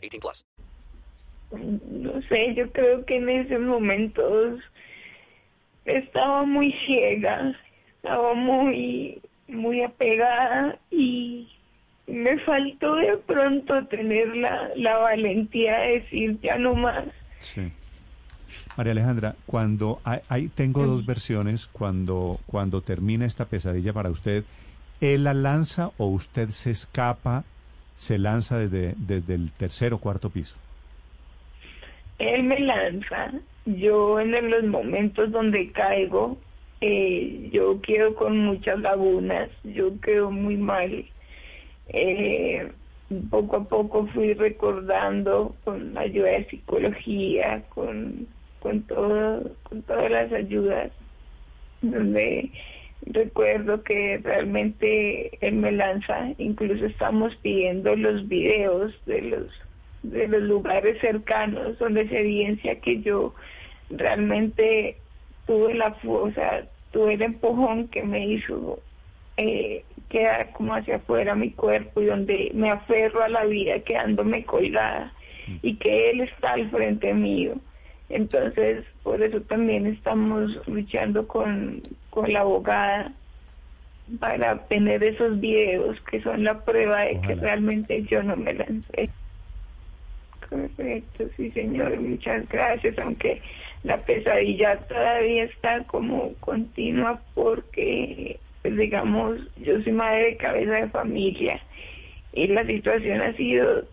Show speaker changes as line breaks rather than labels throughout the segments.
18 plus.
No sé, yo creo que en esos momentos estaba muy ciega, estaba muy, muy apegada y me faltó de pronto tener la, la valentía de decir ya no más.
Sí. María Alejandra, cuando hay, hay- tengo dos versiones, cuando, cuando termina esta pesadilla para usted, ¿él la lanza o usted se escapa, se lanza desde, desde el tercer o cuarto piso?
Él me lanza, yo en los momentos donde caigo, eh, yo quedo con muchas lagunas, yo quedo muy mal. Eh, poco a poco fui recordando con ayuda de psicología, con, con, todo, con todas las ayudas, donde recuerdo que realmente él me lanza, incluso estamos pidiendo los videos de los de los lugares cercanos donde se evidencia que yo realmente tuve la fuerza, tuve el empujón que me hizo eh, quedar como hacia afuera mi cuerpo y donde me aferro a la vida quedándome colgada y que él está al frente mío. Entonces, por eso también estamos luchando con, con la abogada para obtener esos videos que son la prueba de que realmente yo no me lancé. Correcto, sí señor, muchas gracias, aunque la pesadilla todavía está como continua porque, pues, digamos, yo soy madre de cabeza de familia y la situación ha sido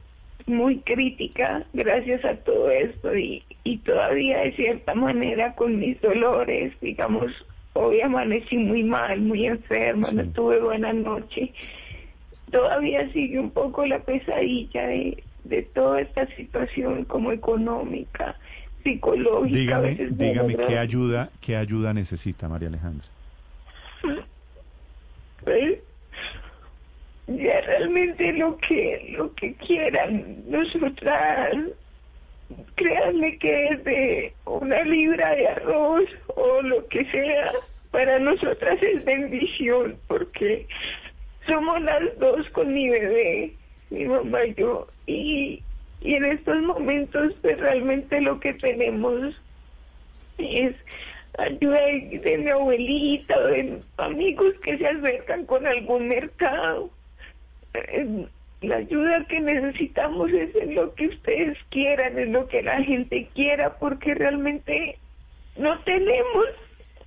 muy crítica gracias a todo esto y, y todavía de cierta manera con mis dolores, digamos, hoy amanecí muy mal, muy enferma, no tuve buena noche todavía sigue un poco la pesadilla de, de toda esta situación como económica, psicológica.
Dígame, dígame qué ayuda, qué ayuda necesita María Alejandra.
pues, ya realmente lo que lo que quieran nosotras créanme que es de una libra de arroz o lo que sea para nosotras es bendición porque somos las dos con mi bebé mi mamá y yo y y en estos momentos pues realmente lo que tenemos es ayuda de, de mi abuelita de amigos que se acercan con algún mercado. La ayuda que necesitamos es en lo que ustedes quieran, en lo que la gente quiera, porque realmente no tenemos,